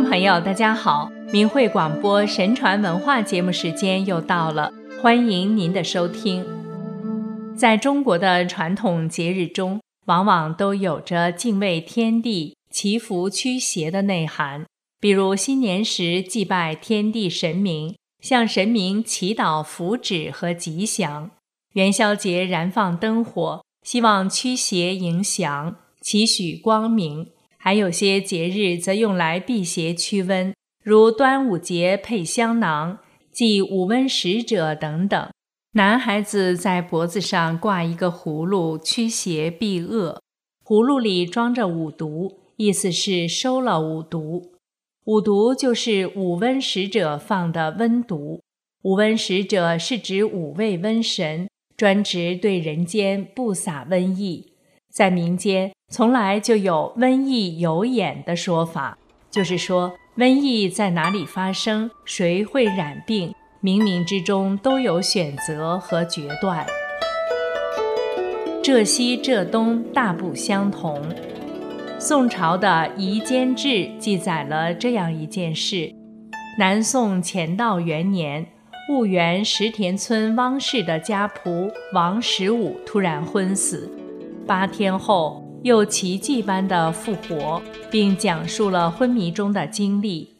众朋友，大家好！明慧广播神传文化节目时间又到了，欢迎您的收听。在中国的传统节日中，往往都有着敬畏天地、祈福驱邪的内涵。比如新年时祭拜天地神明，向神明祈祷福祉和吉祥；元宵节燃放灯火，希望驱邪迎祥，祈许光明。还有些节日则用来辟邪驱瘟，如端午节配香囊、祭五瘟使者等等。男孩子在脖子上挂一个葫芦，驱邪避恶。葫芦里装着五毒，意思是收了五毒。五毒就是五瘟使者放的瘟毒。五瘟使者是指五位瘟神，专职对人间不撒瘟疫。在民间。从来就有瘟疫有眼的说法，就是说瘟疫在哪里发生，谁会染病，冥冥之中都有选择和决断。浙西浙东大不相同。宋朝的《夷坚志》记载了这样一件事：南宋乾道元年，婺源石田村汪氏的家仆王十五突然昏死，八天后。又奇迹般的复活，并讲述了昏迷中的经历。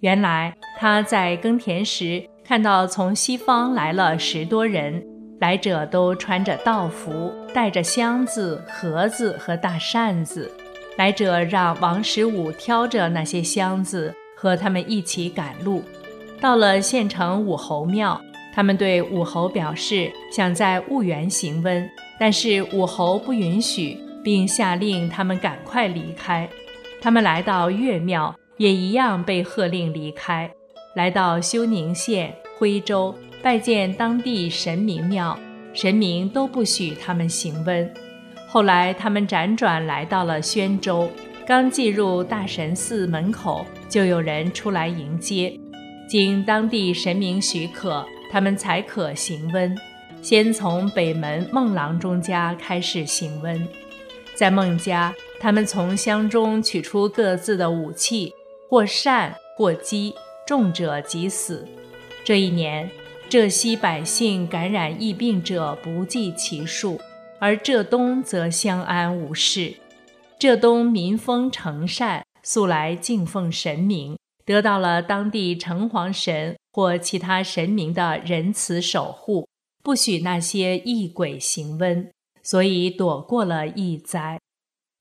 原来他在耕田时看到从西方来了十多人，来者都穿着道服，带着箱子、盒子和大扇子。来者让王十五挑着那些箱子，和他们一起赶路。到了县城武侯庙，他们对武侯表示想在婺源行温，但是武侯不允许。并下令他们赶快离开。他们来到岳庙，也一样被喝令离开。来到休宁县徽州，拜见当地神明庙，神明都不许他们行温。后来他们辗转来到了宣州，刚进入大神寺门口，就有人出来迎接。经当地神明许可，他们才可行温。先从北门孟郎中家开始行温。在孟家，他们从箱中取出各自的武器，或善或击，重者即死。这一年，浙西百姓感染疫病者不计其数，而浙东则相安无事。浙东民风诚善，素来敬奉神明，得到了当地城隍神或其他神明的仁慈守护，不许那些异鬼行瘟。所以躲过了疫灾，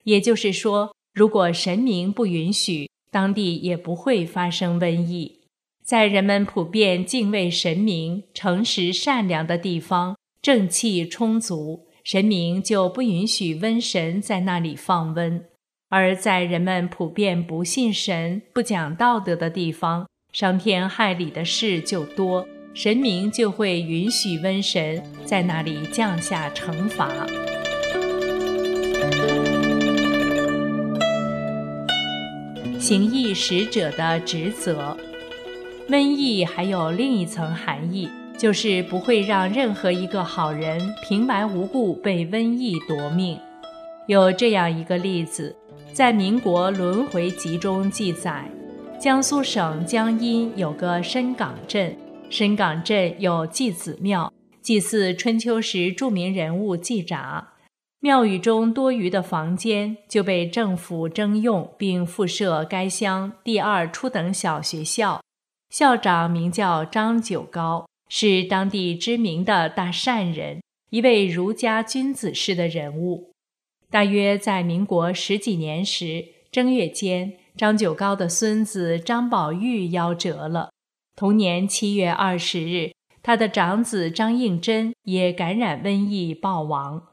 也就是说，如果神明不允许，当地也不会发生瘟疫。在人们普遍敬畏神明、诚实善良的地方，正气充足，神明就不允许瘟神在那里放瘟；而在人们普遍不信神、不讲道德的地方，伤天害理的事就多。神明就会允许瘟神在那里降下惩罚。行义使者的职责，瘟疫还有另一层含义，就是不会让任何一个好人平白无故被瘟疫夺命。有这样一个例子，在《民国轮回集》中记载，江苏省江阴有个深港镇。深港镇有祭子庙，祭祀春秋时著名人物季札。庙宇中多余的房间就被政府征用，并附设该乡第二初等小学校。校长名叫张九高，是当地知名的大善人，一位儒家君子式的人物。大约在民国十几年时，正月间，张九高的孙子张宝玉夭折了。同年七月二十日，他的长子张应真也感染瘟疫暴亡。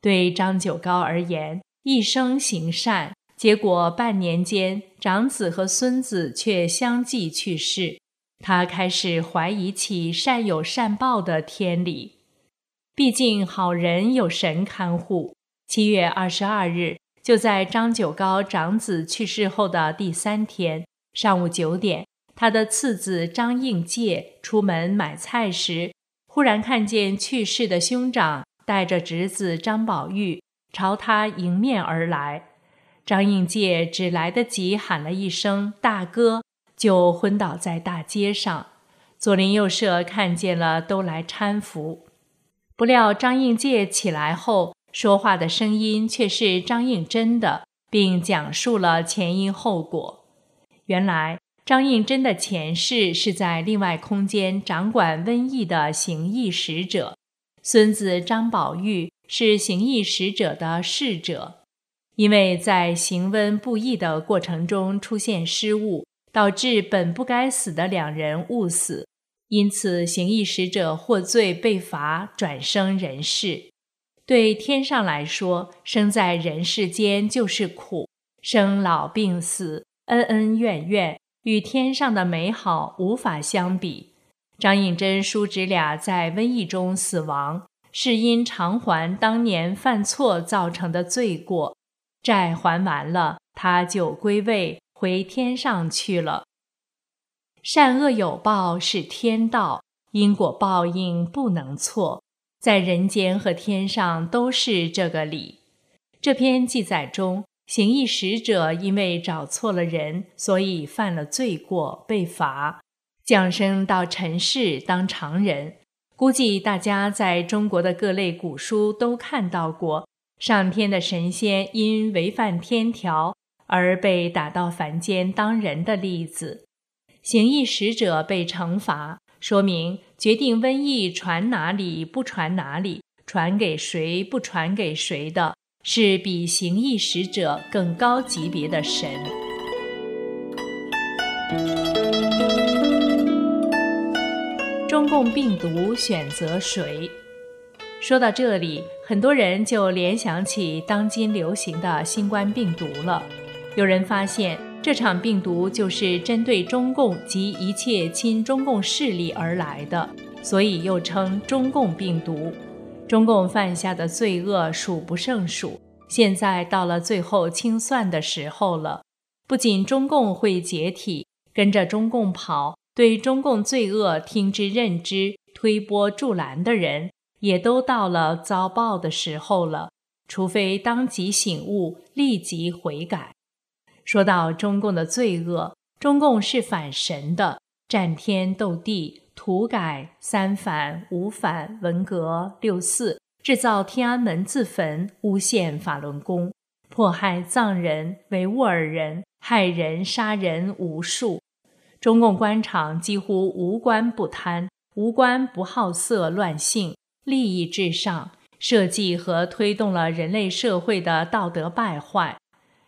对张九高而言，一生行善，结果半年间，长子和孙子却相继去世。他开始怀疑起善有善报的天理。毕竟好人有神看护。七月二十二日，就在张九高长子去世后的第三天上午九点。他的次子张应介出门买菜时，忽然看见去世的兄长带着侄子张宝玉朝他迎面而来。张应介只来得及喊了一声“大哥”，就昏倒在大街上。左邻右舍看见了，都来搀扶。不料张应介起来后，说话的声音却是张应真的，并讲述了前因后果。原来。张应真的前世是在另外空间掌管瘟疫的行疫使者，孙子张宝玉是行疫使者的侍者，因为在行瘟布疫的过程中出现失误，导致本不该死的两人误死，因此行疫使者获罪被罚，转生人世。对天上来说，生在人世间就是苦，生老病死，恩恩怨怨。与天上的美好无法相比。张应真叔侄俩在瘟疫中死亡，是因偿还当年犯错造成的罪过，债还完了，他就归位回天上去了。善恶有报是天道，因果报应不能错，在人间和天上都是这个理。这篇记载中。行义使者因为找错了人，所以犯了罪过，被罚，降生到尘世当常人。估计大家在中国的各类古书都看到过，上天的神仙因违反天条而被打到凡间当人的例子。行义使者被惩罚，说明决定瘟疫传哪里不传哪里，传给谁不传给谁的。是比行义使者更高级别的神。中共病毒选择谁？说到这里，很多人就联想起当今流行的新冠病毒了。有人发现，这场病毒就是针对中共及一切亲中共势力而来的，所以又称中共病毒。中共犯下的罪恶数不胜数，现在到了最后清算的时候了。不仅中共会解体，跟着中共跑、对中共罪恶听之任之、推波助澜的人，也都到了遭报的时候了。除非当即醒悟，立即悔改。说到中共的罪恶，中共是反神的，战天斗地。土改三反五反文革六四制造天安门自焚诬陷法轮功迫害藏人维吾尔人害人杀人无数，中共官场几乎无官不贪无官不好色乱性利益至上，设计和推动了人类社会的道德败坏。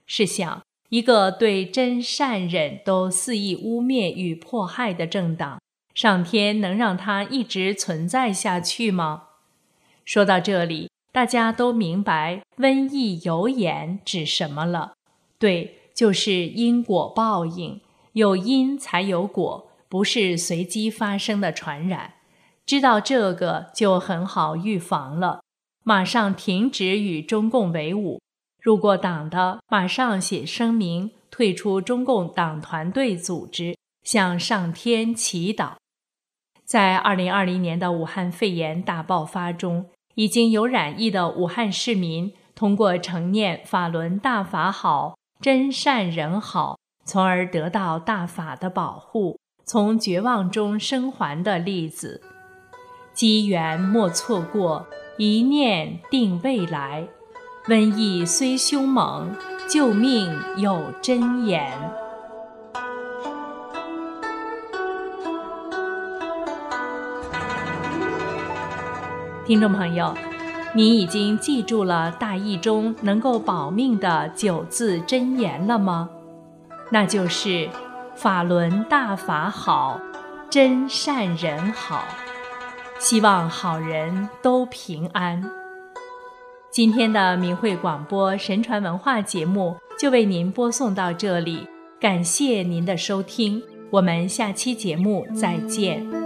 试想，一个对真善忍都肆意污蔑与迫害的政党。上天能让它一直存在下去吗？说到这里，大家都明白“瘟疫有眼”指什么了。对，就是因果报应，有因才有果，不是随机发生的传染。知道这个就很好预防了，马上停止与中共为伍。入过党的，马上写声明退出中共党团队组织，向上天祈祷。在二零二零年的武汉肺炎大爆发中，已经有染疫的武汉市民通过承念“法轮大法好，真善人好”，从而得到大法的保护，从绝望中生还的例子。机缘莫错过，一念定未来。瘟疫虽凶猛，救命有真言。听众朋友，你已经记住了大意中能够保命的九字真言了吗？那就是“法轮大法好，真善人好”。希望好人都平安。今天的明慧广播神传文化节目就为您播送到这里，感谢您的收听，我们下期节目再见。